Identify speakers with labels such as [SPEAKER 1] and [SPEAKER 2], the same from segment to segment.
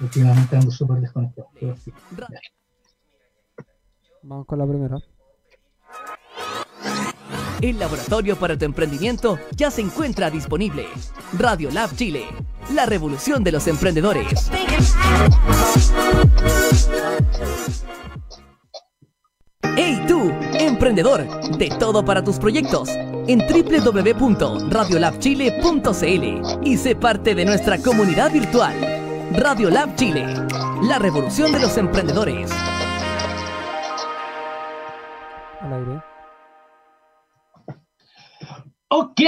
[SPEAKER 1] últimamente ando súper desconectado.
[SPEAKER 2] Vamos con la primera.
[SPEAKER 3] El laboratorio para tu emprendimiento ya se encuentra disponible. Radio Lab Chile, la revolución de los emprendedores. ¡Hey tú, emprendedor! De todo para tus proyectos en www.radiolabchile.cl y sé parte de nuestra comunidad virtual. Radio Lab Chile, la revolución de los emprendedores.
[SPEAKER 2] Al aire.
[SPEAKER 1] Ok,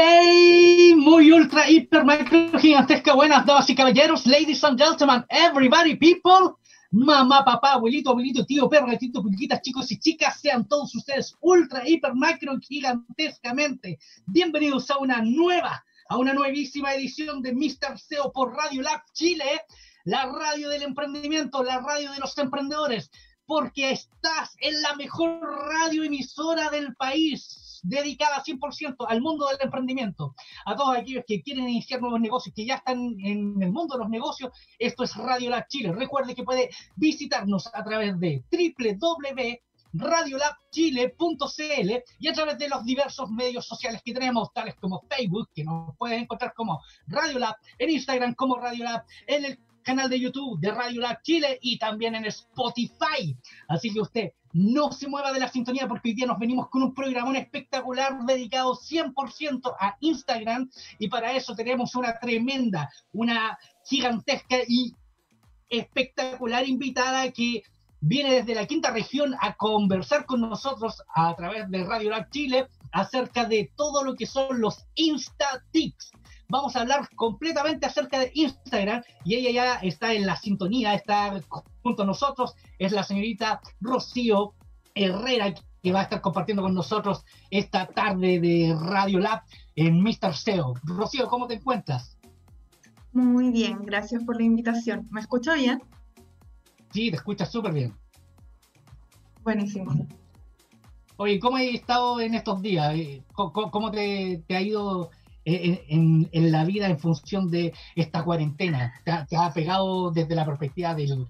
[SPEAKER 1] muy ultra, hiper, micro, gigantesca, buenas damas y caballeros, ladies and gentlemen, everybody, people, mamá, papá, abuelito, abuelito, tío, perro, gatito, pulquitas, chicos y chicas, sean todos ustedes ultra, hiper, macro, gigantescamente bienvenidos a una nueva, a una nuevísima edición de Mr. SEO por Radio Lab Chile, la radio del emprendimiento, la radio de los emprendedores, porque estás en la mejor radio emisora del país dedicada 100% al mundo del emprendimiento. A todos aquellos que quieren iniciar nuevos negocios, que ya están en el mundo de los negocios, esto es Radio Lab Chile. Recuerde que puede visitarnos a través de www.radiolabchile.cl y a través de los diversos medios sociales que tenemos, tales como Facebook, que nos pueden encontrar como Radio Lab, en Instagram como Radio Lab, en el canal de YouTube de Radio Lab Chile y también en Spotify. Así que usted no se mueva de la sintonía porque hoy día nos venimos con un programón espectacular dedicado 100% a Instagram y para eso tenemos una tremenda, una gigantesca y espectacular invitada que viene desde la quinta región a conversar con nosotros a través de Radio Lab Chile acerca de todo lo que son los Insta Tips vamos a hablar completamente acerca de Instagram y ella ya está en la sintonía, está junto a nosotros, es la señorita Rocío Herrera que va a estar compartiendo con nosotros esta tarde de Radio Lab en Mr. SEO. Rocío, ¿cómo te encuentras?
[SPEAKER 4] Muy bien, gracias por la invitación. ¿Me escucha bien?
[SPEAKER 1] Sí, te escuchas súper bien.
[SPEAKER 4] Buenísimo.
[SPEAKER 1] Oye, ¿cómo has estado en estos días? ¿Cómo, te, te ha ido en, la vida en función de esta cuarentena? ¿Te ha, pegado desde la perspectiva del,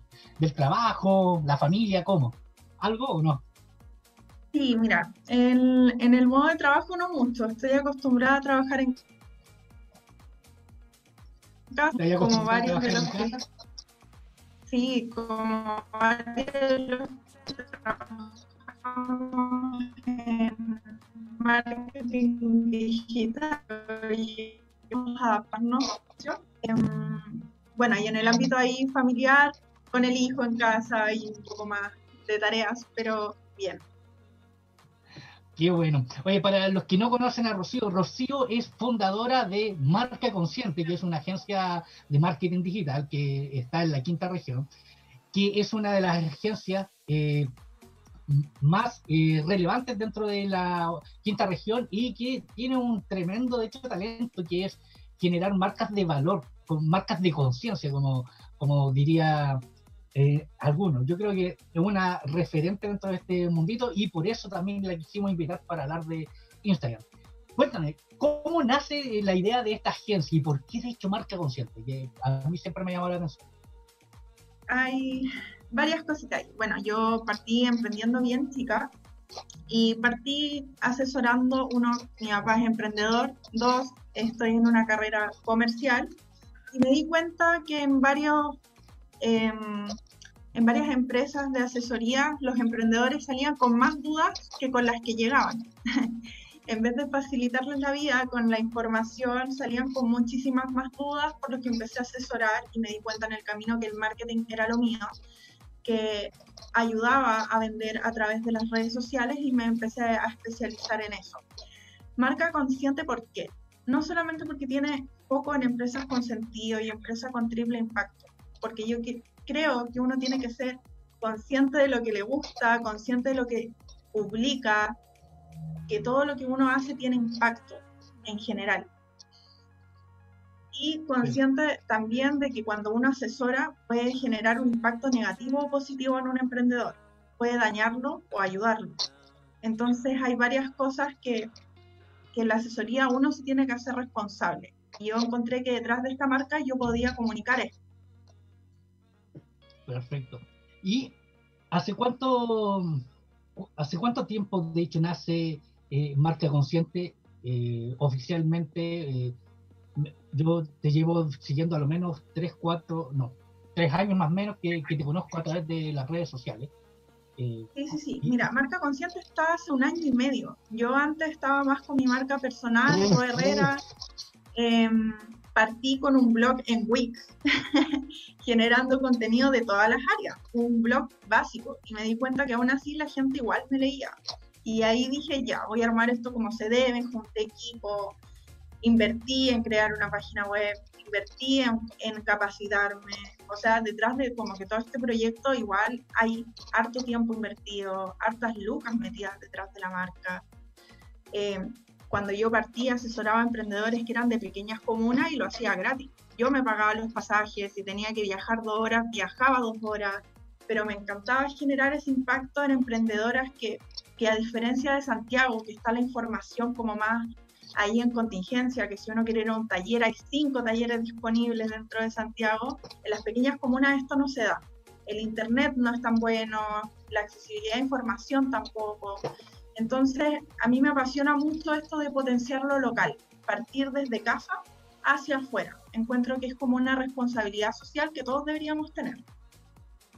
[SPEAKER 1] trabajo, la familia, cómo? ¿Algo o no?
[SPEAKER 4] Sí, mira, en, en el modo de trabajo no mucho. Estoy acostumbrada a trabajar en casa, como varios de los que... Sí, como varios de los en marketing digital y adaptarnos. Bueno, y en el ámbito ahí familiar, con el hijo en casa y un poco más de tareas, pero bien.
[SPEAKER 1] Qué bueno. Oye, para los que no conocen a Rocío, Rocío es fundadora de Marca Consciente, que es una agencia de marketing digital que está en la quinta región, que es una de las agencias eh, más eh, relevantes dentro de la quinta región y que tiene un tremendo, de hecho, talento que es generar marcas de valor, con marcas de conciencia, como, como diría eh, algunos. Yo creo que es una referente dentro de este mundito y por eso también la quisimos invitar para hablar de Instagram. Cuéntame, ¿cómo nace la idea de esta agencia y por qué de hecho marca consciente? Que a mí siempre me llamó la atención.
[SPEAKER 4] Hay varias cositas. Bueno, yo partí emprendiendo bien chica y partí asesorando, uno, mi papá es emprendedor, dos, estoy en una carrera comercial y me di cuenta que en varios... Em, en varias empresas de asesoría los emprendedores salían con más dudas que con las que llegaban. en vez de facilitarles la vida con la información, salían con muchísimas más dudas, por lo que empecé a asesorar y me di cuenta en el camino que el marketing era lo mío que ayudaba a vender a través de las redes sociales y me empecé a especializar en eso. Marca consciente, ¿por qué? No solamente porque tiene foco en empresas con sentido y empresas con triple impacto, porque yo creo que uno tiene que ser consciente de lo que le gusta, consciente de lo que publica, que todo lo que uno hace tiene impacto en general y consciente también de que cuando uno asesora puede generar un impacto negativo o positivo en un emprendedor, puede dañarlo o ayudarlo. Entonces hay varias cosas que, que la asesoría uno se tiene que hacer responsable. Y yo encontré que detrás de esta marca yo podía comunicar esto.
[SPEAKER 1] Perfecto. ¿Y hace cuánto, hace cuánto tiempo, de hecho, nace eh, Marca Consciente eh, oficialmente? Eh, yo te llevo siguiendo a lo menos tres, cuatro, no, tres años más o menos que, te conozco a través de las redes sociales.
[SPEAKER 4] sí, sí, sí. Mira, Marca Consciente está hace un año y medio. Yo antes estaba más con mi marca personal, oh, Herrera. Em, partí con un blog en Wix, generando contenido de todas las áreas, un blog básico, y me di cuenta que aún así la gente igual me leía. Y ahí dije, ya, voy a armar esto como se debe, junté equipo, invertí en crear una página web, invertí en, en, capacitarme, o sea, detrás de como que todo este proyecto igual hay harto tiempo invertido, hartas lucas metidas detrás de la marca. Eh, cuando yo partía asesoraba a emprendedores que eran de pequeñas comunas y lo hacía gratis. Yo me pagaba los pasajes, y tenía que viajar dos horas, viajaba dos horas, pero me encantaba generar ese impacto en emprendedoras que, que a diferencia de Santiago, que está la información como más ahí en contingencia, que si uno quiere ir a un taller, hay cinco talleres disponibles dentro de Santiago, en las pequeñas comunas esto no se da. El internet no es tan bueno, la accesibilidad a información tampoco. Entonces, a mí me apasiona mucho esto de potenciar lo local, partir desde casa hacia afuera. Encuentro que es como una responsabilidad social que todos deberíamos tener.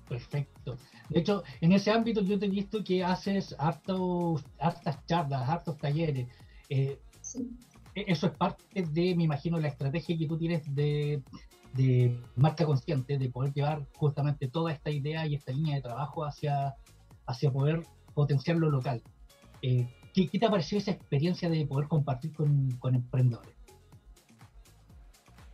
[SPEAKER 1] Perfecto. De hecho, en ese ámbito yo te he visto que haces hartos, hartas charlas, hartos talleres. Eh, eso es parte de, me imagino, la estrategia que tú tienes de, de marca consciente, de poder llevar justamente toda esta idea y esta línea de trabajo hacia, hacia poder potenciar lo local. Eh, ¿qué, te ha parecido esa experiencia de poder compartir con, emprendedores?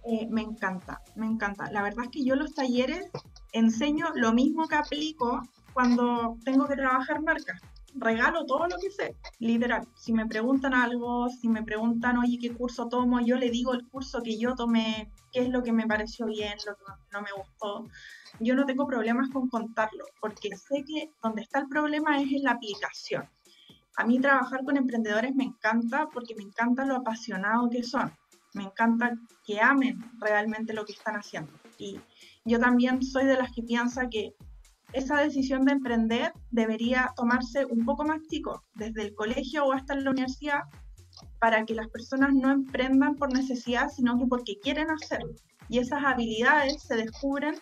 [SPEAKER 4] Eh, me encanta, me encanta. La verdad es que yo los talleres enseño lo mismo que aplico cuando tengo que trabajar marcas. Regalo todo lo que sé, literal. Si me preguntan algo, si me preguntan, oye, ¿qué curso tomo? Yo le digo el curso que yo tomé, qué es lo que me pareció bien, lo que no me gustó. Yo no tengo problemas con contarlo, porque sé que donde está el problema es en la aplicación a mí trabajar con emprendedores me encanta porque me encanta lo apasionado que son. Me encanta que amen realmente lo que están haciendo. Y yo también soy de las que piensa que esa decisión de emprender debería tomarse un poco más chico, desde el colegio o hasta la universidad, para que las personas no emprendan por necesidad, sino que porque quieren hacerlo. Y esas habilidades se descubren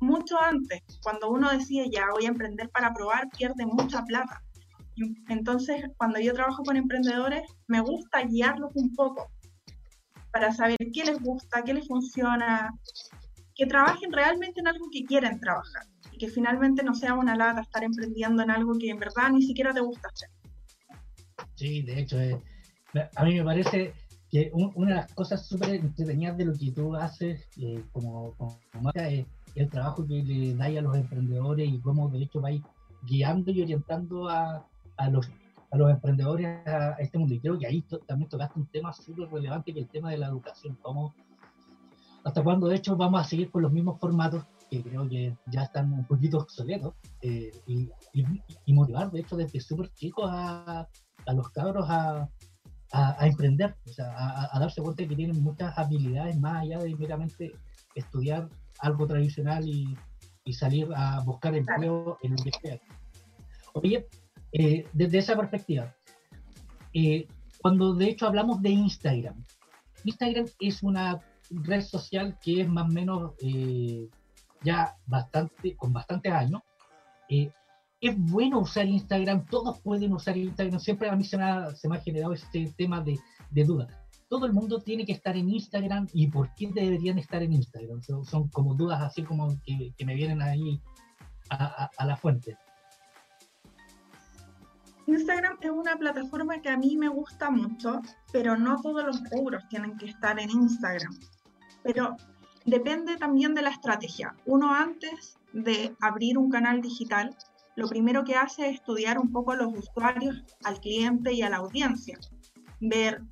[SPEAKER 4] mucho antes. Cuando uno decide ya voy a emprender para probar, pierde mucha plata. Entonces, cuando yo trabajo con emprendedores, me gusta guiarlos un poco para saber qué les gusta, qué les funciona, que trabajen realmente en algo que quieren trabajar que finalmente no sea una lata estar emprendiendo en algo que en verdad ni siquiera te gusta hacer.
[SPEAKER 1] Sí, de hecho, eh, a mí me parece que una de las cosas súper entretenidas de lo que tú haces eh, como, como marca es el trabajo que le dais a los emprendedores y cómo de hecho vais guiando y orientando a, a los, a los emprendedores a, este mundo. Y creo que ahí también tocaste un tema súper relevante que el tema de la educación. Cómo, hasta cuándo, de hecho, vamos a seguir con los mismos formatos que creo que ya están un poquito obsoletos eh, y, y, motivar, de hecho, desde súper chicos a, a, los cabros a, a, emprender, o sea, a, darse cuenta de que tienen muchas habilidades más allá de meramente estudiar algo tradicional y, y salir a buscar empleo en lo que sea. Oye, eh, desde esa perspectiva. Eh, cuando de hecho hablamos de Instagram, Instagram es una red social que es más o menos eh, ya bastante, con bastantes años. es bueno usar Instagram, todos pueden usar Instagram, siempre a mí se me ha, se me ha generado este tema de, de duda. Todo el mundo tiene que estar en Instagram y por qué deberían estar en Instagram. Son, como dudas así como que, que me vienen ahí a, a la fuente.
[SPEAKER 4] Instagram es una plataforma que a mí me gusta mucho, pero no todos los rubros tienen que estar en Instagram. Pero depende también de la estrategia. Uno antes de abrir un canal digital, lo primero que hace es estudiar un poco los usuarios, al cliente y a la audiencia. Ver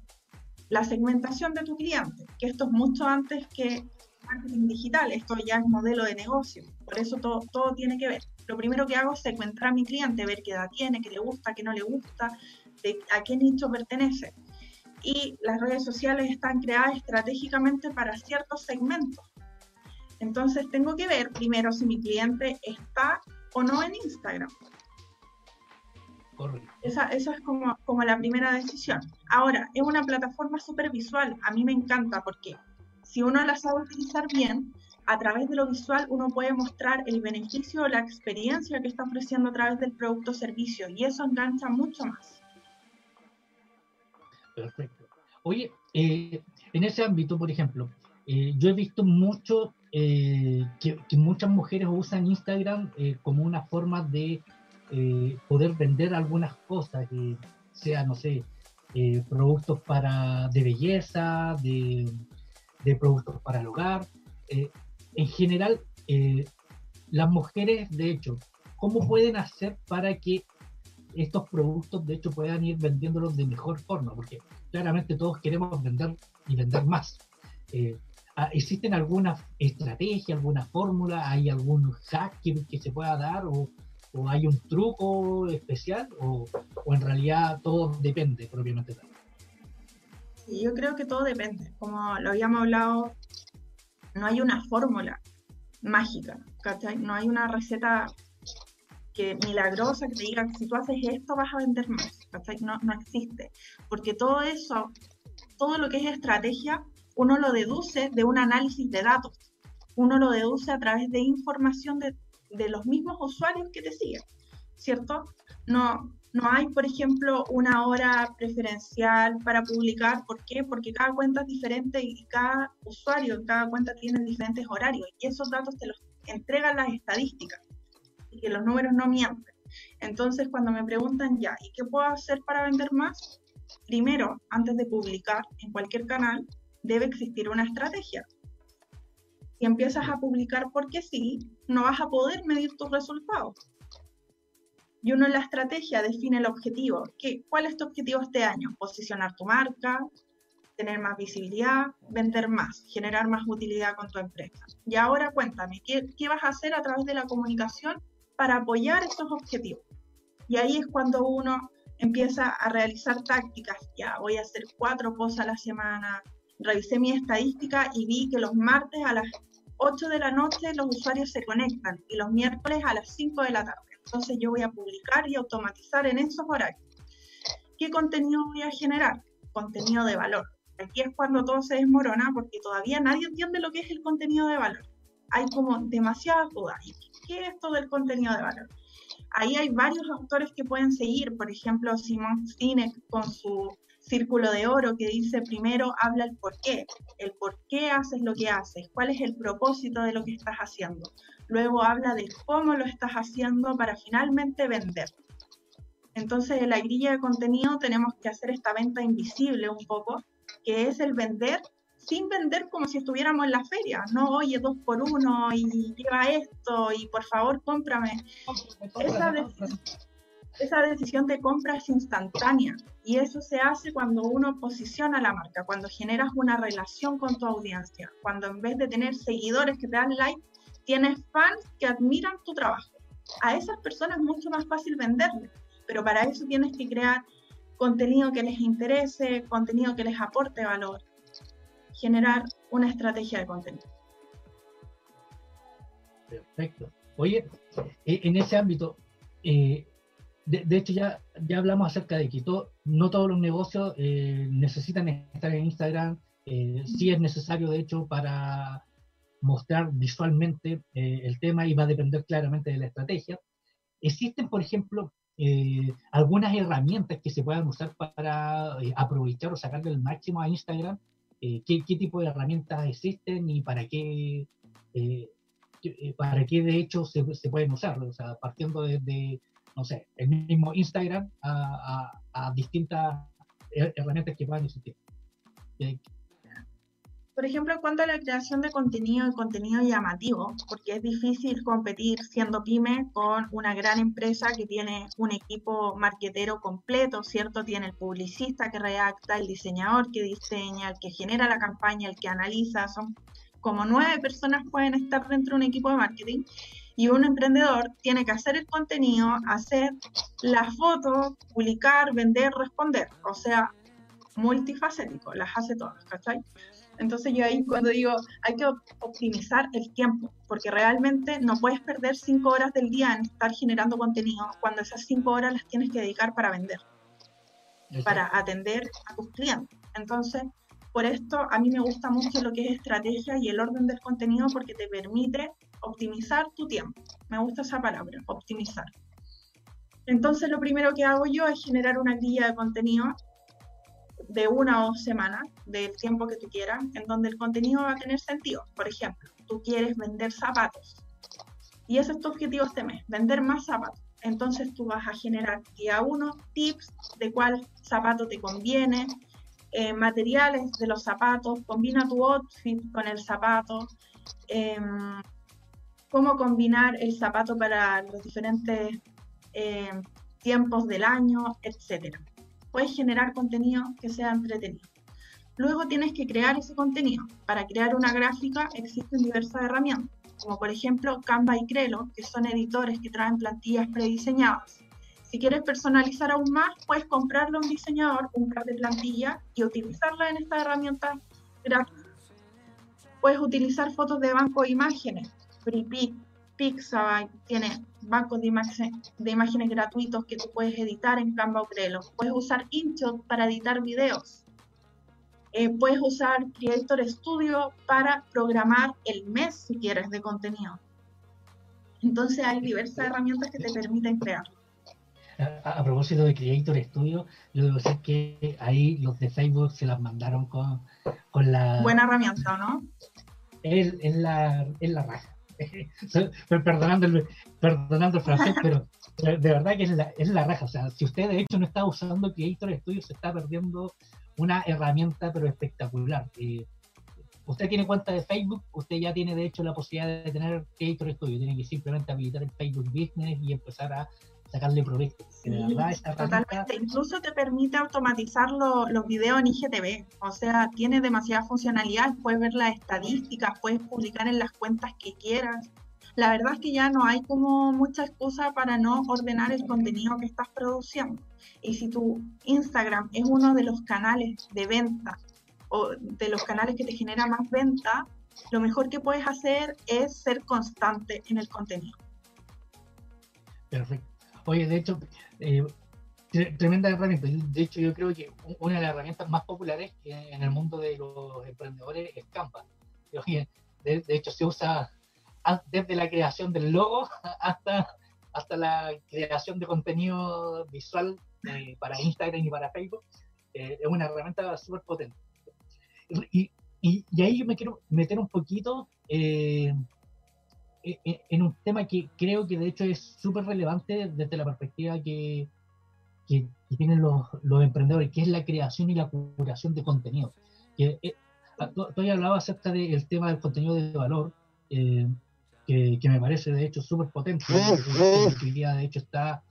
[SPEAKER 4] la segmentación de tu cliente, que esto es mucho antes que marketing digital, esto ya es modelo de negocio, por eso todo, tiene que ver lo primero que hago es encontrar a mi cliente, ver qué edad tiene, qué le gusta, qué no le gusta, a qué nicho pertenece. Y las redes sociales están creadas estratégicamente para ciertos segmentos. Entonces tengo que ver primero si mi cliente está o no en Instagram.
[SPEAKER 1] Correcto.
[SPEAKER 4] Esa, esa es como, como la primera decisión. Ahora, es una plataforma súper visual. A mí me encanta porque si uno la sabe utilizar bien, a través de lo visual uno puede mostrar el beneficio o la experiencia que está ofreciendo a través del producto o servicio y eso engancha mucho más.
[SPEAKER 1] Perfecto. Oye, eh, en ese ámbito, por ejemplo, eh, yo he visto mucho eh, que, que, muchas mujeres usan Instagram como una forma de poder vender algunas cosas, sea, no sé, productos para, de belleza, de, de productos para el hogar en general, las mujeres, de hecho, ¿cómo pueden hacer para que estos productos, de hecho, puedan ir vendiéndolos de mejor forma? Porque claramente todos queremos vender y vender más. Eh, ah, ¿Existen alguna estrategia, alguna fórmula? ¿Hay algún hack que, se pueda dar? ¿O, hay un truco especial? O, en realidad todo depende propiamente tal?
[SPEAKER 4] yo creo que todo depende. Como lo habíamos hablado no hay una fórmula mágica, ¿cachai? No hay una receta que milagrosa que te diga si tú haces esto vas a vender más, ¿cachai? No, no existe, porque todo eso, todo lo que es estrategia, uno lo deduce de un análisis de datos, uno lo deduce a través de información de, de los mismos usuarios que te siguen, ¿cierto? No, no hay, por ejemplo, una hora preferencial para publicar. ¿Por qué? Porque cada cuenta es diferente y cada usuario cada cuenta tiene diferentes horarios. Y esos datos te los entregan las estadísticas. Y que los números no mienten. Entonces, cuando me preguntan ya, ¿y qué puedo hacer para vender más? Primero, antes de publicar en cualquier canal, debe existir una estrategia. Si empiezas a publicar porque sí, no vas a poder medir tus resultados y uno en la estrategia define el objetivo. ¿Qué, ¿Cuál es tu objetivo este año? Posicionar tu marca, tener más visibilidad, vender más, generar más utilidad con tu empresa. Y ahora cuéntame, ¿qué, ¿qué, vas a hacer a través de la comunicación para apoyar estos objetivos? Y ahí es cuando uno empieza a realizar tácticas. Ya voy a hacer cuatro posts a la semana. Revisé mi estadística y vi que los martes a las 8 de la noche los usuarios se conectan y los miércoles a las 5 de la tarde. Entonces yo voy a publicar y automatizar en esos horarios. ¿Qué contenido voy a generar? Contenido de valor. Aquí es cuando todo se desmorona porque todavía nadie entiende lo que es el contenido de valor. Hay como demasiadas dudas. ¿Qué es esto del contenido de valor? Ahí hay varios autores que pueden seguir, por ejemplo, Simon Sinek con su círculo de oro que dice primero habla el por qué, el por qué haces lo que haces, cuál es el propósito de lo que estás haciendo. Luego habla de cómo lo estás haciendo para finalmente vender. Entonces, en la grilla de contenido tenemos que hacer esta venta invisible un poco, que es el vender sin vender como si estuviéramos en la feria, no, oye, dos por uno y lleva esto y por favor cómprame. Esa, decisión de compra es instantánea y eso se hace cuando uno posiciona la marca, cuando generas una relación con tu audiencia, cuando en vez de tener seguidores que te dan like, tienes fans que admiran tu trabajo. A esas personas es mucho más fácil venderles, pero para eso tienes que crear contenido que les interese, contenido que les aporte valor, generar una estrategia de contenido.
[SPEAKER 1] Perfecto. Oye, e, en ese ámbito, eh, de, hecho ya, ya hablamos acerca de que no todos los negocios eh, necesitan estar en Instagram, eh, sí es necesario de hecho para mostrar visualmente eh, el tema y va a depender claramente de la estrategia. Existen, por ejemplo, algunas herramientas que se puedan usar para aprovechar o sacarle el máximo a Instagram. ¿Qué, ¿qué, tipo de herramientas existen y para qué, para qué de hecho se, pueden usar? O sea, partiendo desde, no sé, el mismo Instagram a, distintas herramientas que puedan existir
[SPEAKER 4] por ejemplo, en cuanto a la creación de contenido y contenido llamativo, porque es difícil competir siendo pyme con una gran empresa que tiene un equipo marquetero completo, ¿cierto? Tiene el publicista que redacta, el diseñador que diseña, el que genera la campaña, el que analiza, son como nueve personas pueden estar dentro de un equipo de marketing y un emprendedor tiene que hacer el contenido, hacer las fotos, publicar, vender, responder, o sea, multifacético, las hace todas, ¿cachai? Entonces yo ahí cuando digo, hay que optimizar el tiempo, porque realmente no puedes perder cinco horas del día en estar generando contenido cuando esas cinco horas las tienes que dedicar para vender, para atender a tus clientes. Entonces, por esto a mí me gusta mucho lo que es estrategia y el orden del contenido porque te permite optimizar tu tiempo. Me gusta esa palabra, optimizar. Entonces lo primero que hago yo es generar una guía de contenido de una o dos semanas, del tiempo que tú quieras, en donde el contenido va a tener sentido. Por ejemplo, tú quieres vender zapatos y ese es tu objetivo este mes, vender más zapatos. Entonces tú vas a generar día uno tips de cuál zapato te conviene, eh, materiales de los zapatos, combina tu outfit con el zapato, em, cómo combinar el zapato para los diferentes em, tiempos del año, etc. Puedes generar contenido que sea entretenido. Luego tienes que crear ese contenido. Para crear una gráfica existen diversas herramientas, como por ejemplo Canva y Crelo, que son editores que traen plantillas prediseñadas. Si quieres personalizar aún más, puedes comprarle a un diseñador un par de plantillas y utilizarla en esta herramienta gratuita. Puedes utilizar fotos de banco de imágenes. FreePic, Pixabay tiene bancos de, de, imágenes gratuitos que tú puedes editar en Canva o Trello. Puedes usar InShot para editar videos. Eh, puedes usar Creator Studio para programar el mes si quieres de contenido. Entonces hay diversas herramientas que te permiten crear
[SPEAKER 1] a, propósito de Creator Studio, yo debo decir que ahí los de Facebook se las mandaron con, con la...
[SPEAKER 4] Buena herramienta, ¿no?
[SPEAKER 1] Es, es, la, es la raja. Perdonando, el, perdonando el francés, pero de, verdad que es la, es la raja. O sea, si usted de hecho no está usando Creator Studio, se está perdiendo una herramienta pero espectacular. Eh, usted tiene cuenta de Facebook, usted ya tiene de hecho la posibilidad de tener Creator Studio, tiene que simplemente habilitar el Facebook Business y empezar a sacarle provecho.
[SPEAKER 4] totalmente. Incluso te permite automatizar los videos en IGTV. O sea, tiene demasiada funcionalidad. Puedes ver las estadísticas, puedes publicar en las cuentas que quieras. La verdad es que ya no hay como mucha excusa para no ordenar el contenido que estás produciendo. Y si tu Instagram es uno de los canales de venta o de los canales que te genera más venta, lo mejor que puedes hacer es ser constante en el contenido.
[SPEAKER 1] Perfecto. Oye, de hecho, eh, tremenda herramienta. De hecho, yo creo que una de las herramientas más populares en el mundo de los emprendedores es Canva. De, hecho, se usa desde la creación del logo hasta, hasta la creación de contenido visual eh, para Instagram y para Facebook. Eh, es una herramienta súper potente. Y, y, ahí yo me quiero meter un poquito en un tema que creo que de hecho es súper relevante desde la perspectiva que, que, tienen los, los, emprendedores, que es la creación y la curación de contenido. Que, eh, tú, tú hablado acerca del tema del contenido de valor, eh, que, que, me parece de hecho súper potente, que hoy día de hecho está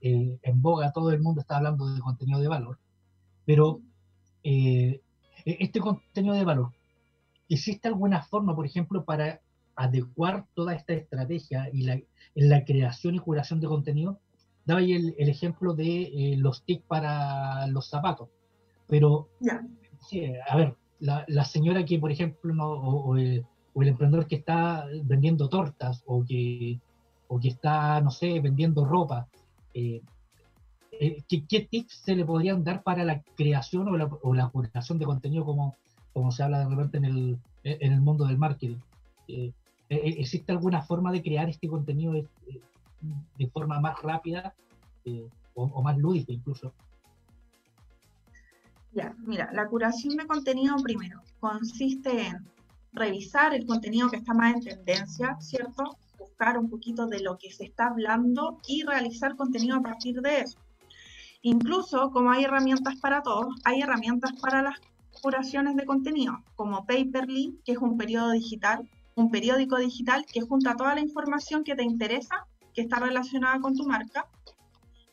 [SPEAKER 1] eh, en boga, todo el mundo está hablando de contenido de valor, pero e, este contenido de valor, ¿existe alguna forma, por ejemplo, para adecuar toda esta estrategia y la, en la creación y curación de contenido, daba ahí el, ejemplo de eh, los TIC para los zapatos. Pero, a ver, la, señora que, por ejemplo, no, o, el, emprendedor que está vendiendo tortas o que, o que está, no sé, vendiendo ropa, eh, eh, ¿qué, tips se le podrían dar para la creación o la, o la curación de contenido como, como se habla de repente en el, en el mundo del marketing? Eh, ¿Existe alguna forma de crear este contenido de, forma más rápida eh, o, más lúdica incluso?
[SPEAKER 4] Ya, mira, la curación de contenido primero consiste en revisar el contenido que está más en tendencia, ¿cierto? Buscar un poquito de lo que se está hablando y realizar contenido a partir de eso. Incluso, como hay herramientas para todos, hay herramientas para las curaciones de contenido, como Paperly, que es un periodo digital un periódico digital que junta toda la información que te interesa, que está relacionada con tu marca,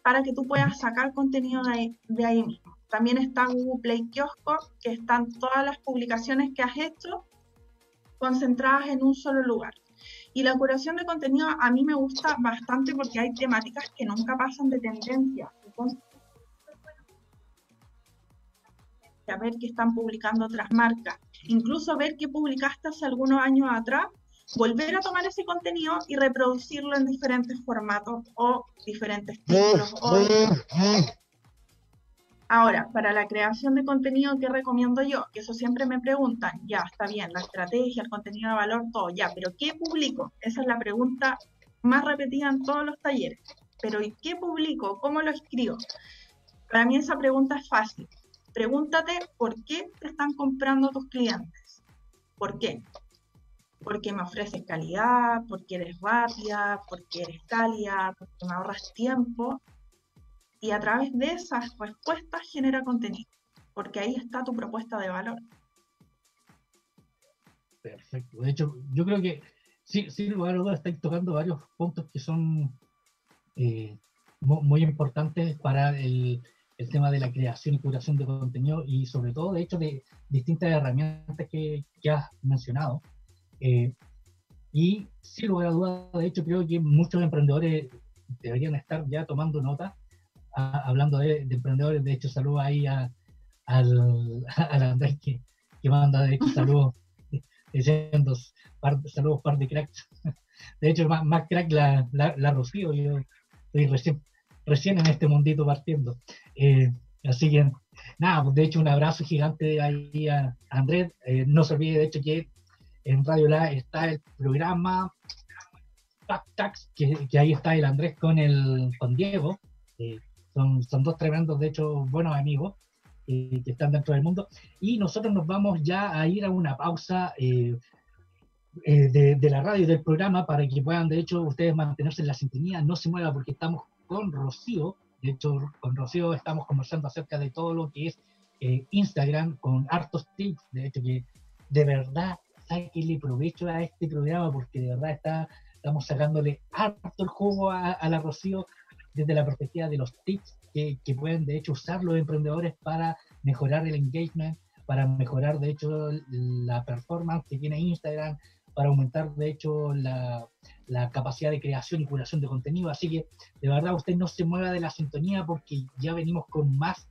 [SPEAKER 4] para que tú puedas sacar contenido de ahí, de ahí mismo. También está Google Play Kiosco, que están todas las publicaciones que has hecho concentradas en un solo lugar. Y la curación de contenido a mí me gusta bastante porque hay temáticas que nunca pasan de tendencia. a ver qué están publicando otras marcas, incluso ver qué publicaste hace algunos años atrás, volver a tomar ese contenido y reproducirlo en diferentes formatos o diferentes títulos. Ahora, para la creación de contenido, ¿qué recomiendo yo? Que eso siempre me preguntan, ya, está bien, la estrategia, el contenido de valor, todo, ya, pero ¿qué publico? Esa es la pregunta más repetida en todos los talleres. Pero ¿y qué publico? ¿Cómo lo escribo? Para mí esa pregunta es fácil. Pregúntate por qué te están comprando tus clientes. ¿Por qué? Porque me ofreces calidad, porque eres rápida, porque eres cálida, porque me ahorras tiempo. Y a través de esas respuestas genera contenido, porque ahí está tu propuesta de valor.
[SPEAKER 1] Perfecto. De hecho, yo creo que sí, sin lugar a dudas estáis tocando varios puntos que son eh, muy importantes para el, el tema de la creación y curación de contenido y sobre todo, de hecho, de distintas herramientas que, que has mencionado. Eh, y sin lugar a dudas, de hecho, creo que muchos emprendedores deberían estar ya tomando nota, hablando de, emprendedores. De hecho, saludo ahí a, al, al Andrés que, que manda, de hecho, saludos diciendo saludos par de cracks. De hecho, más, más crack la, la, la Rocío, yo estoy recién recién en este mundito partiendo. Eh, así que, nada, pues de hecho un abrazo gigante ahí a Andrés. Eh, no se olvide, de hecho, que en Radio La está el programa Tax, que, ahí está el Andrés con el con Diego. Eh, son, son dos tremendos, de hecho, buenos amigos que están dentro del mundo. Y nosotros nos vamos ya a ir a una pausa. de, la radio del programa para que puedan, de hecho, ustedes mantenerse en la sintonía, no se mueva porque estamos con Rocío. De hecho, con Rocío estamos conversando acerca de todo lo que es eh, Instagram, con hartos tips. De hecho, que de verdad, le provecho a este programa porque de verdad está, estamos sacándole harto el jugo a, la Rocío desde la perspectiva de los tips que, que, pueden, de hecho, usar los emprendedores para mejorar el engagement, para mejorar, de hecho, la performance que tiene Instagram, para aumentar, de hecho, la, capacidad de creación y curación de contenido. Así que de verdad usted no se mueva de la sintonía porque ya venimos con más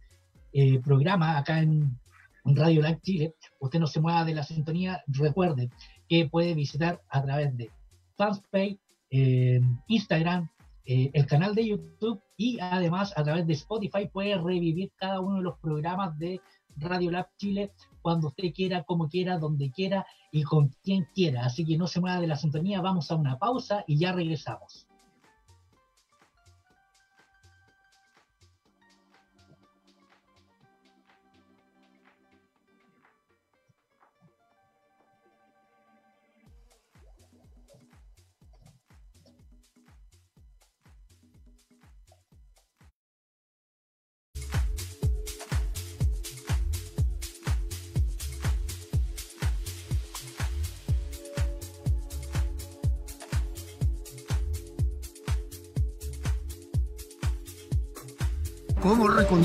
[SPEAKER 1] eh, programas acá en, Radio Live Chile. Usted no se mueva de la sintonía. Recuerde que puede visitar a través de Fanspay, eh, Instagram, eh, el canal de YouTube y además a través de Spotify puede revivir cada uno de los programas de Radio Lab Chile cuando usted quiera, como quiera, donde quiera y con quien quiera. Así que no se mueva de la sintonía, vamos a una pausa y ya regresamos.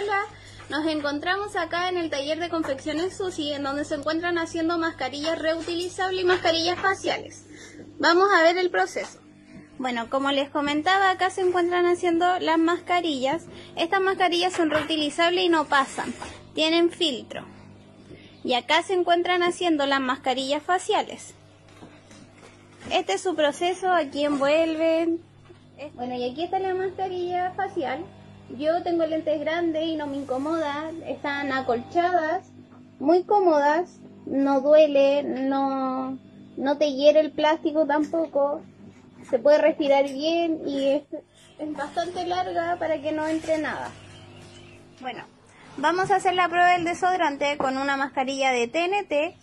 [SPEAKER 5] Hola, nos encontramos acá en el taller de confecciones Susi, en donde se encuentran haciendo mascarillas reutilizables y mascarillas faciales. Vamos a ver el proceso. Bueno, como les comentaba, acá se encuentran haciendo las mascarillas. Estas mascarillas son reutilizables y no pasan, tienen filtro. Y acá se encuentran haciendo las mascarillas faciales. Este es su proceso, aquí envuelven. Bueno, y aquí está la mascarilla facial. Yo tengo lentes grandes y no me incomoda, están acolchadas, muy cómodas, no duele, no, no te hiere el plástico tampoco, se puede respirar bien y es, bastante larga para que no entre nada. Bueno, vamos a hacer la prueba del desodorante con una mascarilla de TNT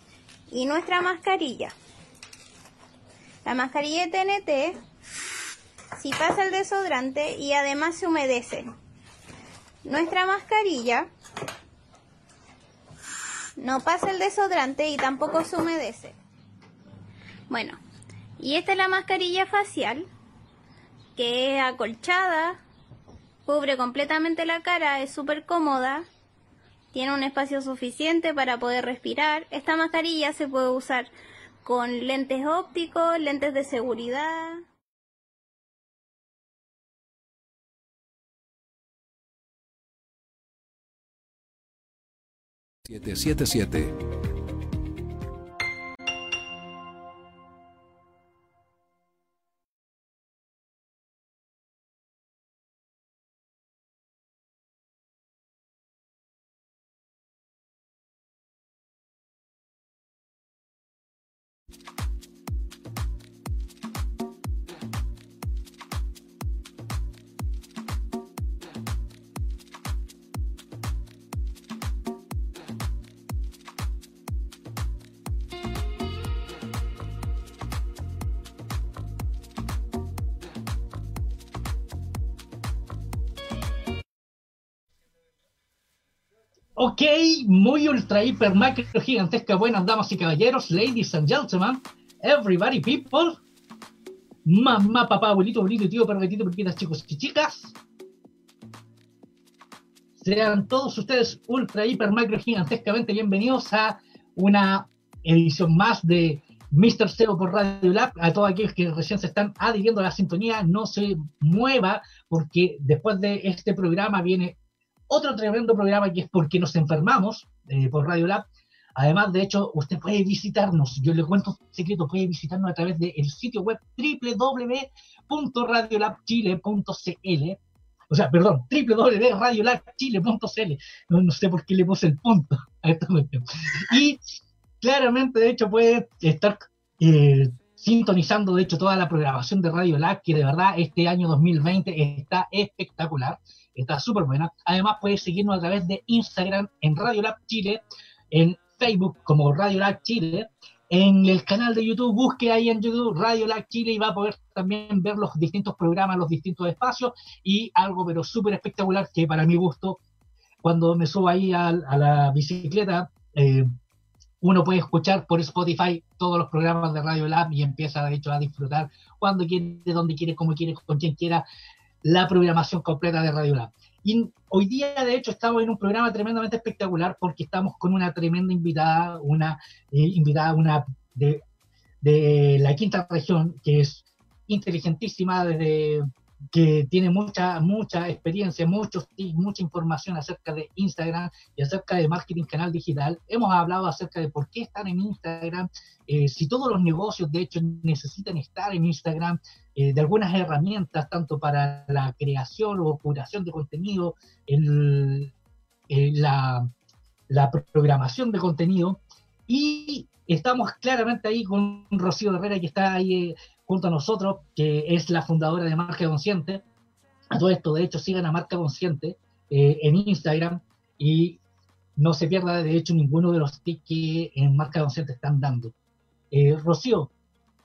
[SPEAKER 5] y nuestra mascarilla. La mascarilla de TNT, si pasa el desodorante y además se humedece. Nuestra mascarilla no pasa el desodorante y tampoco se humedece. Bueno, y esta es la mascarilla facial, que es acolchada, cubre completamente la cara, es súper cómoda, tiene un espacio suficiente para poder respirar. Esta mascarilla se puede usar con lentes ópticos, lentes de seguridad.
[SPEAKER 6] 777
[SPEAKER 1] Ok, muy ultra, hiper, macro, gigantesca, buenas damas y caballeros, ladies and gentlemen, everybody people, mamá, papá, abuelito, abuelito, tío, pervertido, perquitas, chicos y chicas. Sean todos ustedes ultra, hiper, macro, gigantescamente bienvenidos a una edición más de Mr. Cero por Radio Lab. A todos aquellos que recién se están adhiriendo a la sintonía, no se mueva porque después de este programa viene otro tremendo programa que es Porque nos enfermamos eh, por Radio Lab. Además, de hecho, usted puede visitarnos, yo le cuento un secreto, puede visitarnos a través del sitio web www.radiolabchile.cl o sea, perdón, www.radiolabchile.cl no, no sé por qué le puse el punto a esta. Y claramente, de hecho, puede estar eh, sintonizando, de hecho, toda la programación de Radio Lab, que de verdad este año 2020 está espectacular está súper buena. Además, puedes seguirnos a través de Instagram en Radio Lab Chile, en Facebook como Radio Lab Chile, en el canal de YouTube, busque ahí en YouTube Radio Lab Chile y va a poder también ver los distintos programas, los distintos espacios y algo pero súper espectacular que para mi gusto, cuando me subo ahí a, la bicicleta, eh, uno puede escuchar por Spotify todos los programas de Radio Lab y empieza de hecho a disfrutar cuando quiere, donde quiere, como quiere, con quien quiera la programación completa de Radio Lab. Y hoy día, de hecho, estamos en un programa tremendamente espectacular porque estamos con una tremenda invitada, una eh, invitada una de, de la quinta región, que es inteligentísima desde que tiene mucha, mucha experiencia, muchos mucha información acerca de Instagram y acerca de marketing canal digital. Hemos hablado acerca de por qué están en Instagram, eh, si todos los negocios de hecho necesitan estar en Instagram, eh, de algunas herramientas tanto para la creación o curación de contenido, el, la, la programación de contenido y estamos claramente ahí con Rocío Herrera que está ahí eh, junto a nosotros, que es la fundadora de Marca Consciente. A todo esto, de hecho, sigan a Marca Consciente eh, en Instagram y no se pierda, de hecho, ninguno de los tips que en Marca Consciente están dando. Eh, Rocío,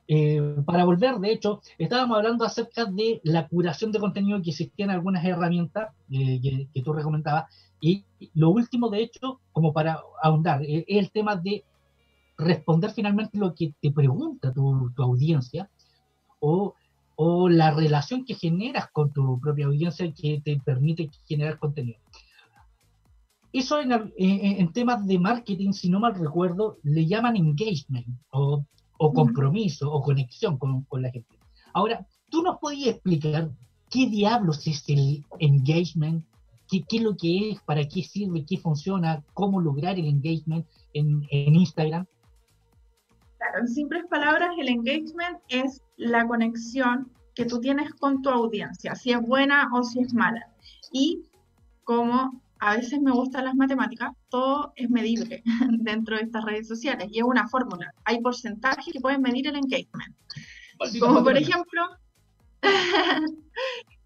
[SPEAKER 1] eh, para volver, de hecho, estábamos hablando acerca de la curación de contenido que existían algunas herramientas que, tú recomendabas. Y lo último, de hecho, como para ahondar, es el tema de responder finalmente lo que te pregunta tu, tu audiencia o, la relación que generas con tu propia audiencia que te permite generar contenido. Eso en, temas de marketing, si no mal recuerdo, le llaman engagement o, compromiso o conexión con, la gente. Ahora, ¿tú nos podías explicar qué diablos es el engagement? ¿Qué, es lo que es? ¿Para qué sirve? ¿Qué funciona? ¿Cómo lograr el engagement en, en Instagram?
[SPEAKER 4] Claro, en simples palabras, el engagement es la conexión que tú tienes con tu audiencia, si es buena o si es mala. Y como a veces me gustan las matemáticas, todo es medible dentro de estas redes sociales y es una fórmula. Hay porcentajes que pueden medir el engagement. Como por ejemplo,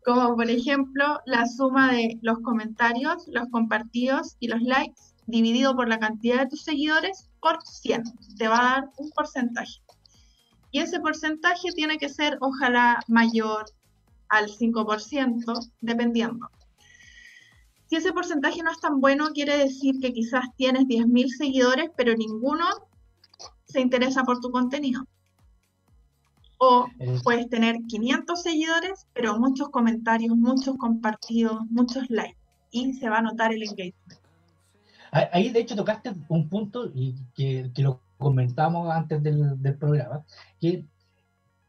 [SPEAKER 4] como por ejemplo la suma de los comentarios, los compartidos y los likes dividido por la cantidad de tus seguidores por 100. Te va a dar un porcentaje. Y ese porcentaje tiene que ser ojalá mayor al 5%, dependiendo. Si ese porcentaje no es tan bueno, quiere decir que quizás tienes 10.000 seguidores, pero ninguno se interesa por tu contenido. O puedes tener 500 seguidores, pero muchos comentarios, muchos compartidos, muchos likes. Y se va a notar el engagement.
[SPEAKER 1] Ahí, de hecho, tocaste un punto y que, lo comentamos antes del, programa, que